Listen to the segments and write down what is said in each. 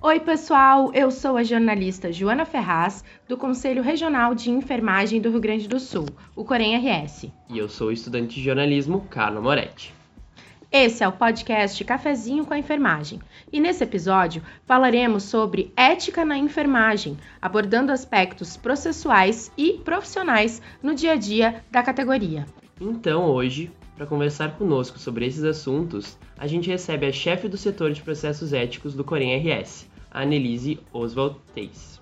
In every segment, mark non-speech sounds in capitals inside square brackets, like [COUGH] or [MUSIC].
Oi, pessoal! Eu sou a jornalista Joana Ferraz, do Conselho Regional de Enfermagem do Rio Grande do Sul, o Corém RS. E eu sou o estudante de jornalismo Carlo Moretti. Esse é o podcast Cafezinho com a Enfermagem. E nesse episódio falaremos sobre ética na enfermagem, abordando aspectos processuais e profissionais no dia a dia da categoria. Então, hoje, para conversar conosco sobre esses assuntos, a gente recebe a chefe do setor de processos éticos do Corém RS, a Annelise Oswald Teis.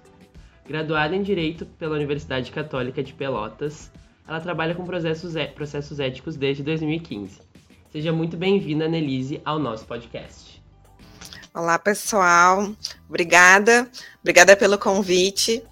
Graduada em Direito pela Universidade Católica de Pelotas, ela trabalha com processos, é, processos éticos desde 2015. Seja muito bem-vinda, Annelise, ao nosso podcast. Olá, pessoal. Obrigada. Obrigada pelo convite.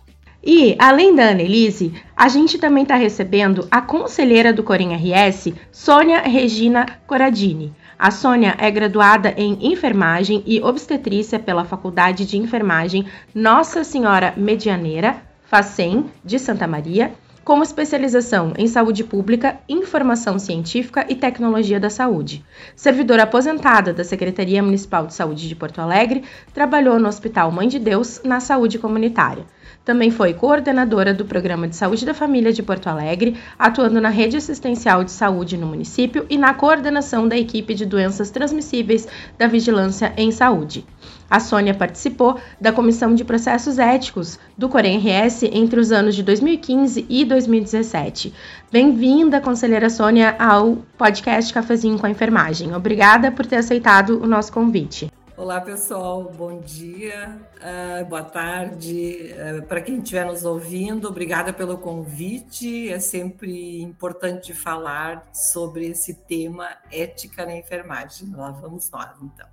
E, além da Annelise, a gente também está recebendo a conselheira do Corém RS, Sônia Regina Coradini. A Sônia é graduada em Enfermagem e Obstetrícia pela Faculdade de Enfermagem Nossa Senhora Medianeira, FACEM, de Santa Maria, com especialização em saúde pública, informação científica e tecnologia da saúde. Servidora aposentada da Secretaria Municipal de Saúde de Porto Alegre, trabalhou no Hospital Mãe de Deus na saúde comunitária. Também foi coordenadora do Programa de Saúde da Família de Porto Alegre, atuando na rede assistencial de saúde no município e na coordenação da equipe de doenças transmissíveis da Vigilância em Saúde. A Sônia participou da Comissão de Processos Éticos do Corém RS entre os anos de 2015 e 2017. Bem-vinda, conselheira Sônia, ao podcast Cafezinho com a Enfermagem. Obrigada por ter aceitado o nosso convite. Olá, pessoal, bom dia, uh, boa tarde. Uh, Para quem estiver nos ouvindo, obrigada pelo convite. É sempre importante falar sobre esse tema ética na enfermagem. Lá vamos nós, então.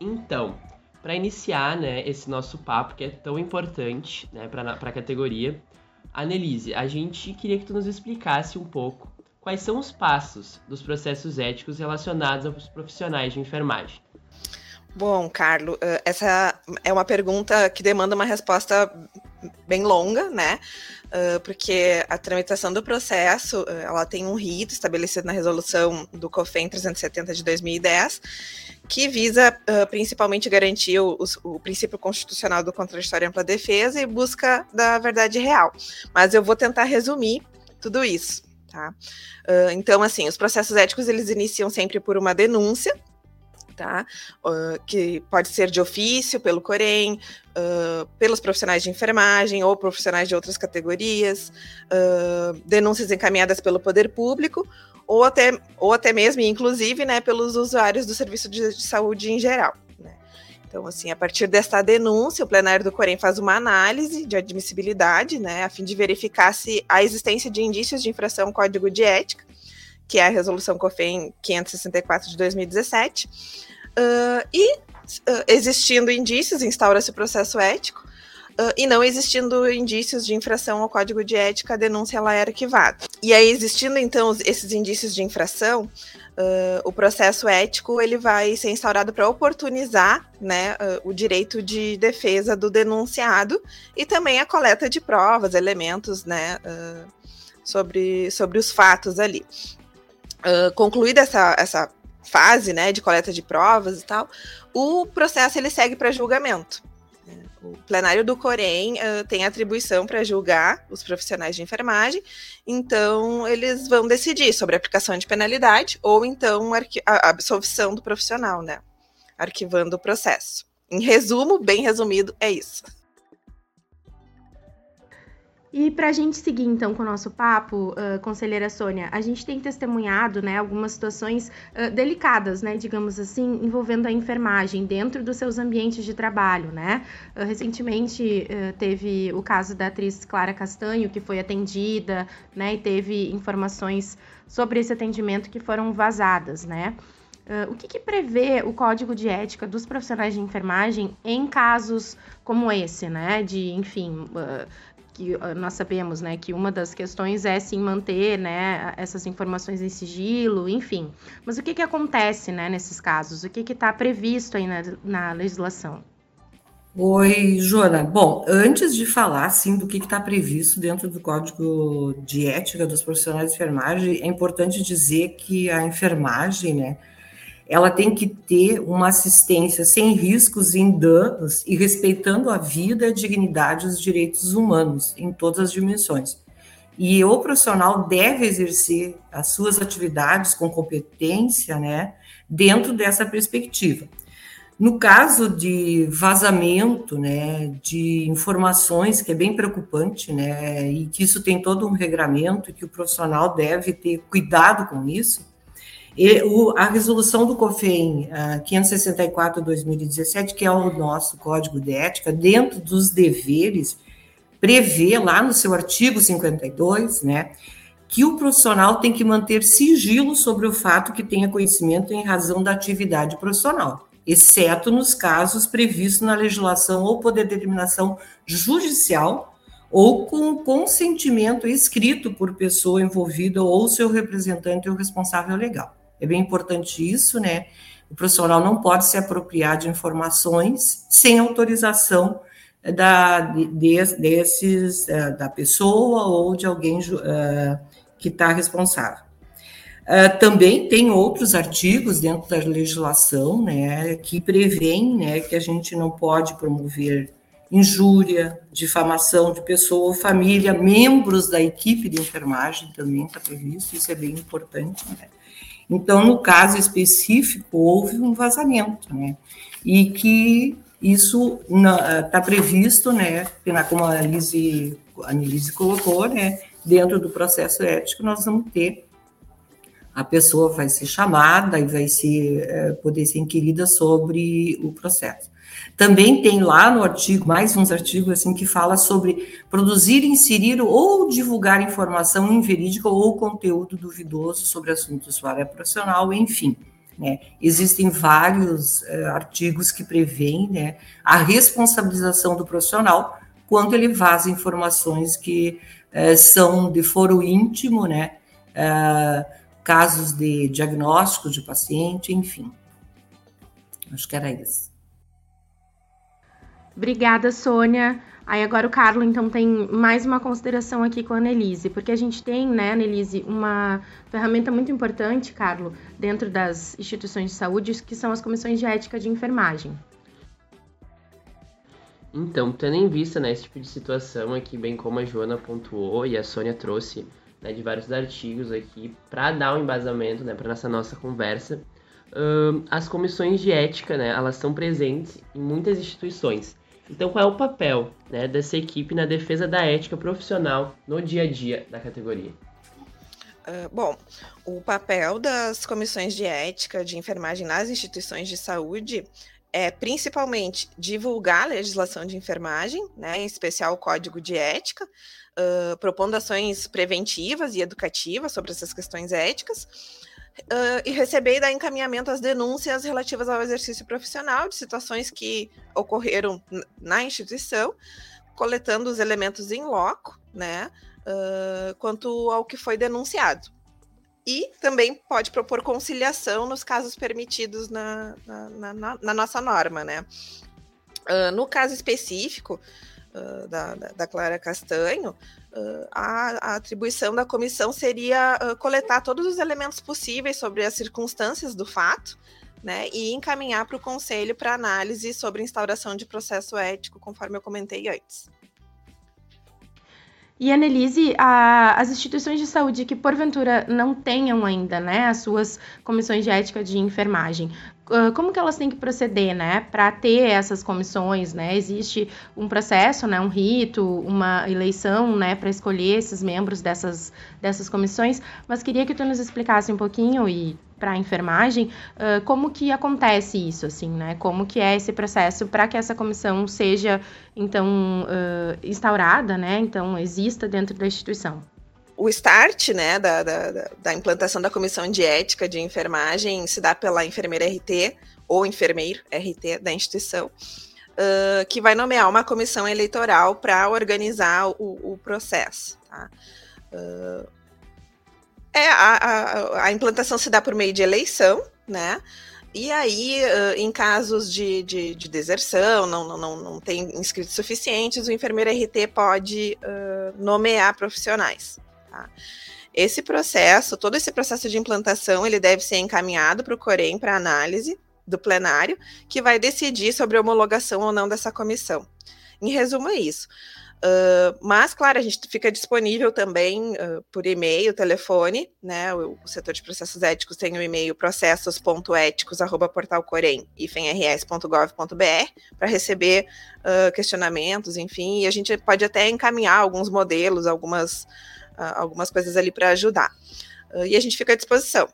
Então, para iniciar né, esse nosso papo, que é tão importante né, para a categoria, Annelise, a gente queria que tu nos explicasse um pouco quais são os passos dos processos éticos relacionados aos profissionais de enfermagem. Bom, Carlos, eh, essa é uma pergunta que demanda uma resposta bem longa, né? Eh, porque a tramitação do processo, eh, ela tem um rito estabelecido na resolução do COFEM 370 de 2010, que visa principalmente garantir o, o, princípio constitucional do contraditório e ampla defesa e busca da verdade real. Mas eu vou tentar resumir tudo isso, tá? então, assim, os processos éticos, eles iniciam sempre por uma denúncia, tá? Uh, que pode ser de ofício pelo Corém, uh, pelos profissionais de enfermagem ou profissionais de outras categorias, uh, denúncias encaminhadas pelo poder público ou até, ou até mesmo, inclusive, né, pelos usuários do serviço de, de saúde em geral. Né? Então, assim, a partir desta denúncia, o plenário do Corém faz uma análise de admissibilidade, né, a fim de verificar se a existência de indícios de infração ao Código de Ética, que é a resolução COFEM 564 de 2017, uh, e uh, existindo indícios, instaura-se o processo ético, uh, e não existindo indícios de infração ao Código de Ética, a denúncia ela é arquivada. E aí, existindo então esses indícios de infração, o processo ético ele vai ser instaurado para oportunizar né, o direito de defesa do denunciado e também a coleta de provas, elementos, né, sobre, sobre os fatos ali. Uh, concluída essa, essa fase né, de coleta de provas e tal, o processo ele segue para julgamento. O plenário do Corém uh, tem atribuição para julgar os profissionais de enfermagem, então eles vão decidir sobre a aplicação de penalidade ou então a absolvição do profissional, né? Arquivando o processo. Em resumo, bem resumido, é isso. E para a gente seguir então com o nosso papo, uh, conselheira Sônia, a gente tem testemunhado né, algumas situações uh, delicadas, né, digamos assim, envolvendo a enfermagem dentro dos seus ambientes de trabalho. Né? Uh, recentemente teve o caso da atriz Clara Castanho, que foi atendida né, e teve informações sobre esse atendimento que foram vazadas. Né? Uh, o que, que, prevê o código de ética dos profissionais de enfermagem em casos como esse, né? De, enfim, uh, que ah, nós sabemos, né, que uma das questões é sim manter, né, essas informações em sigilo, enfim. Mas o que que acontece, né, nesses casos? O que que está previsto aí na, na legislação? Oi, Joana. Bom, antes de falar sim do que está previsto dentro do Código de Ética dos Profissionais de Enfermagem, é importante dizer que a enfermagem, né, ela tem que ter uma assistência sem riscos em danos e respeitando a vida, a dignidade e os direitos humanos em todas as dimensões. E o profissional deve exercer as suas atividades com competência, né, dentro dessa perspectiva. No caso de vazamento, né, de informações, que é bem preocupante, né, e que isso tem todo um regramento, que o profissional deve ter cuidado com isso, e o, a resolução do COFEM uh, 564-2017, que é o nosso código de ética, dentro dos deveres, prevê lá no seu artigo 52, né, que o profissional tem que manter sigilo sobre o fato que tenha conhecimento em razão da atividade profissional exceto nos casos previstos na legislação ou por determinação judicial ou com consentimento escrito por pessoa envolvida ou seu representante ou responsável legal. É bem importante isso, né? O profissional não pode se apropriar de informações sem autorização da, de, desses, eh, da pessoa ou de alguém uh, que está responsável. Uh, também tem outros artigos dentro da legislação né, que prevêem né, que a gente não pode promover injúria, difamação de pessoa ou família, membros da equipe de enfermagem também está previsto, isso é bem importante. Né? Então, no caso específico, houve um vazamento, né? E que isso está previsto, né? Como a Anelise, a Anelise colocou, né? Dentro do processo ético, nós vamos ter a pessoa vai ser chamada e vai ser, é, poder ser inquirida sobre o processo. Também tem lá no artigo, mais uns artigos assim, que fala sobre produzir, inserir ou divulgar informação inverídica ou conteúdo duvidoso sobre assuntos sua área profissional, enfim. Né? Existem vários é, artigos que prevêem né, a responsabilização do profissional quando ele vaza informações que é, são de foro íntimo, né? É, casos de diagnóstico de paciente, enfim. Acho que era isso. Obrigada, Sônia. Aí agora o Carlos, então, tem mais uma consideração aqui com a Annelise, porque a gente tem, né, Annelise, uma ferramenta muito importante, Carlos, dentro das instituições de saúde, que são as comissões de ética de enfermagem. Então, tendo em vista né, esse tipo de situação aqui, bem como a Joana pontuou e a Sônia trouxe né, de vários artigos aqui para dar um embasamento né, para essa nossa conversa. Uh, as comissões de ética, né, elas estão presentes em muitas instituições. Então, qual é o papel né, dessa equipe na defesa da ética profissional no dia a dia da categoria? Uh, bom, o papel das comissões de ética de enfermagem nas instituições de saúde é principalmente divulgar a legislação de enfermagem, né, em especial o código de ética, uh, propondo ações preventivas e educativas sobre essas questões éticas, uh, e receber e dar encaminhamento às denúncias relativas ao exercício profissional de situações que ocorreram na instituição, coletando os elementos em loco, né, uh, quanto ao que foi denunciado. E também pode propor conciliação nos casos permitidos na, na, na, na nossa norma, né? Uh, no caso específico, da, da, Clara Castanho, uh, a, a, atribuição da comissão seria uh, coletar todos os elementos possíveis sobre as circunstâncias do fato, né, e encaminhar para o conselho para análise sobre instauração de processo ético, conforme eu comentei antes. E Annelise, a, as instituições de saúde que porventura não tenham ainda, né, as suas comissões de ética de enfermagem, como que elas têm que proceder, né, para ter essas comissões, né? Existe um processo, né, um rito, uma eleição, né, para escolher esses membros dessas, dessas comissões, mas queria que tu nos explicasse um pouquinho e para a enfermagem, uh, como que acontece isso, assim, né? Como que é esse processo para que essa comissão seja, então, uh, instaurada, né? Então, exista dentro da instituição o start né, da, da, da, implantação da comissão de ética de enfermagem se dá pela enfermeira RT ou enfermeiro RT da instituição, uh, que vai nomear uma comissão eleitoral para organizar o, o processo. Tá? Uh, é, a, a, a, implantação se dá por meio de eleição, né? e aí, uh, em casos de, de, de, deserção, não, não, não, tem inscritos suficientes, o enfermeiro RT pode nomear profissionais. Tá? Esse processo, todo esse processo de implantação, ele deve ser encaminhado para o Corém para análise do plenário, que vai decidir sobre a homologação ou não dessa comissão. Em resumo, é isso. Mas, claro, a gente fica disponível também uh, por e-mail, telefone, né? O, o, setor de processos éticos tem o e-mail processos.éticos.portalcorém.ifenrs.gov.br para receber uh, questionamentos, enfim, e a gente pode até encaminhar alguns modelos, algumas, algumas coisas ali para ajudar. e a gente fica à disposição.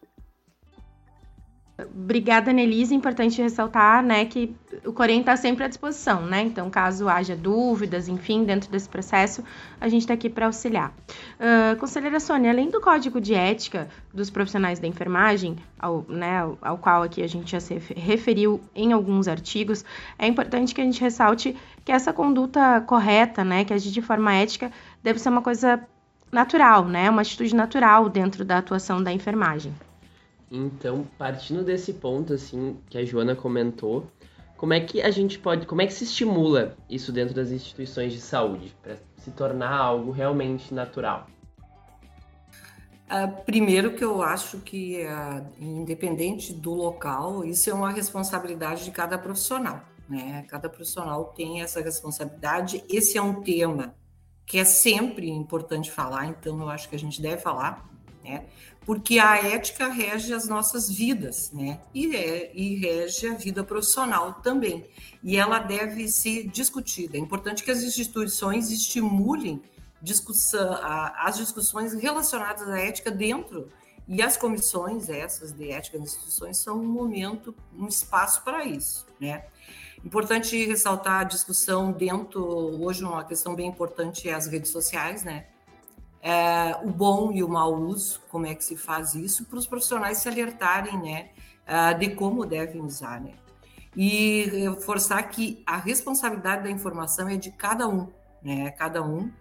Obrigada, Nelise. Importante ressaltar, né, que o Corém está sempre à disposição, né? Então, caso haja dúvidas, enfim, dentro desse processo, a gente está aqui para auxiliar. Uh, conselheira Sônia, além do código de ética dos profissionais da enfermagem, ao, né, ao, qual aqui a gente já se referiu em alguns artigos, é importante que a gente ressalte que essa conduta correta, né, que agir de forma ética, deve ser uma coisa natural, né, uma atitude natural dentro da atuação da enfermagem. Então, partindo desse ponto, assim, que a Joana comentou, como é que a gente pode, como é que se estimula isso dentro das instituições de saúde para se tornar algo realmente natural? Uh, primeiro que eu acho que, uh, independente do local, isso é uma responsabilidade de cada profissional, né? Cada profissional tem essa responsabilidade. Esse é um tema que é sempre importante falar, então eu acho que a gente deve falar, né? Porque a ética rege as nossas vidas, né? E, é, e rege a vida profissional também. E ela deve ser discutida. É importante que as instituições estimulem discussão, a, as discussões relacionadas à ética dentro e as comissões essas de ética das instituições são um momento, um espaço para isso, né? Importante ressaltar a discussão dentro, hoje uma questão bem importante é as redes sociais, né? É, o bom e o mau uso, como é que se faz isso, para os profissionais se alertarem, né, uh, de como devem usar, né. E reforçar que a responsabilidade da informação é de cada um, né, cada um,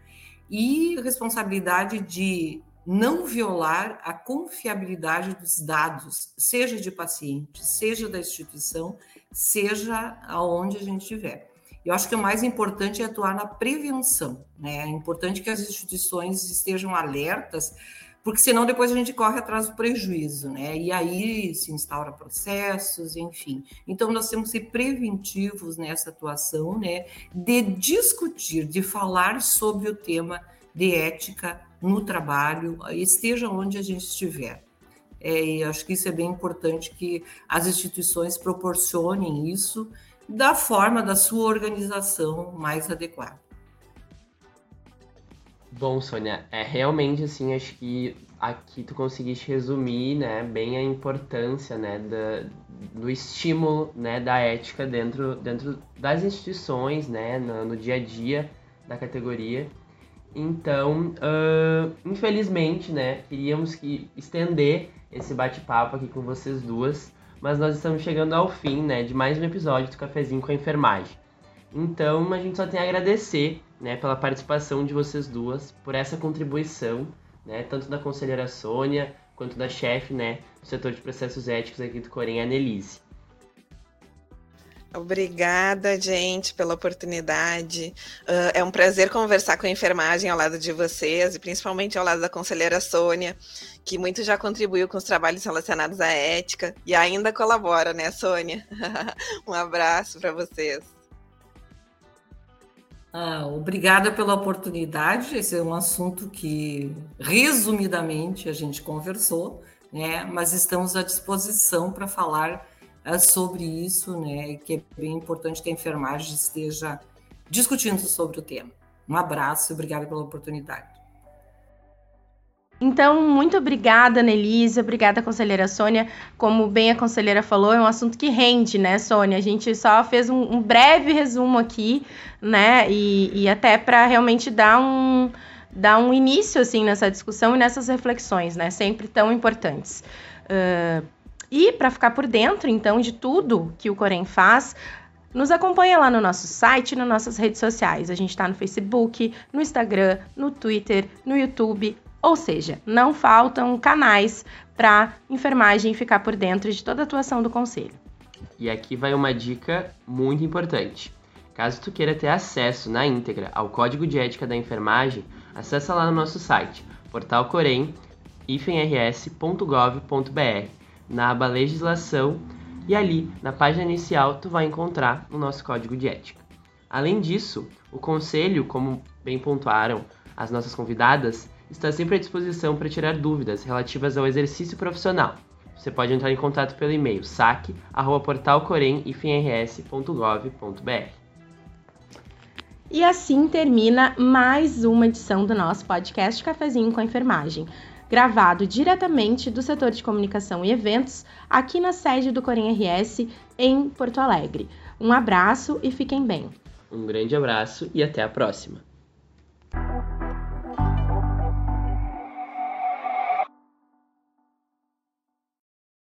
e responsabilidade de não violar a confiabilidade dos dados, seja de paciente, seja da instituição, seja aonde a gente estiver. Eu acho que o mais importante é atuar na prevenção, né? É importante que as instituições estejam alertas, porque senão depois a gente corre atrás do prejuízo, né? E aí se instaura processos, enfim. Então nós temos que ser preventivos nessa atuação, né? De discutir, de falar sobre o tema de ética no trabalho, esteja onde a gente estiver. É, e acho que isso é bem importante que as instituições proporcionem isso da forma da sua organização mais adequada. Bom, Sônia, é realmente assim, acho que aqui tu conseguiste resumir, né, bem a importância, né, da, do estímulo, né, da ética dentro, dentro das instituições, né, no, no dia a dia da categoria. Então, uh, infelizmente, né, queríamos que estender esse bate-papo aqui com vocês duas, mas nós estamos chegando ao fim, né, de mais um episódio do Cafezinho com a Enfermagem. Então, a gente só tem a agradecer, né, pela participação de vocês duas, por essa contribuição, né, tanto da conselheira Sônia, quanto da chefe, né, do setor de processos éticos aqui do Corém, Annelise. Obrigada, gente, pela oportunidade. Uh, é um prazer conversar com a enfermagem ao lado de vocês, e principalmente ao lado da conselheira Sônia, que muito já contribuiu com os trabalhos relacionados à ética e ainda colabora, né, Sônia? [LAUGHS] um abraço para vocês. Ah, obrigada pela oportunidade. Esse é um assunto que, resumidamente, a gente conversou, né? Mas estamos à disposição para falar sobre isso, né? Que é bem importante que a enfermagem esteja discutindo sobre o tema. Um abraço e obrigada pela oportunidade. Então, muito obrigada, Nelise, obrigada, conselheira Sônia. Como bem a conselheira falou, é um assunto que rende, né, Sônia? A gente só fez um, um breve resumo aqui, né, e, e até para realmente dar um, dar um início, assim, nessa discussão e nessas reflexões, né, sempre tão importantes. Uh, e para ficar por dentro, então, de tudo que o Corém faz, nos acompanha lá no nosso site e nas nossas redes sociais. A gente está no Facebook, no Instagram, no Twitter, no YouTube. Ou seja, não faltam canais para enfermagem ficar por dentro de toda a atuação do Conselho. E aqui vai uma dica muito importante. Caso tu queira ter acesso na íntegra ao Código de Ética da Enfermagem, acessa lá no nosso site, portalcorém-ifenrs.gov.br, na aba Legislação, e ali, na página inicial, tu vai encontrar o nosso Código de Ética. Além disso, o Conselho, como bem pontuaram as nossas convidadas, está sempre à disposição para tirar dúvidas relativas ao exercício profissional. Você pode entrar em contato pelo e-mail saque@portalcorém-ifnrs.gov.br. E assim termina mais uma edição do nosso podcast Cafezinho com a Enfermagem, gravado diretamente do setor de comunicação e eventos, aqui na sede do Corém RS em Porto Alegre. Um abraço e fiquem bem. Um grande abraço e até a próxima.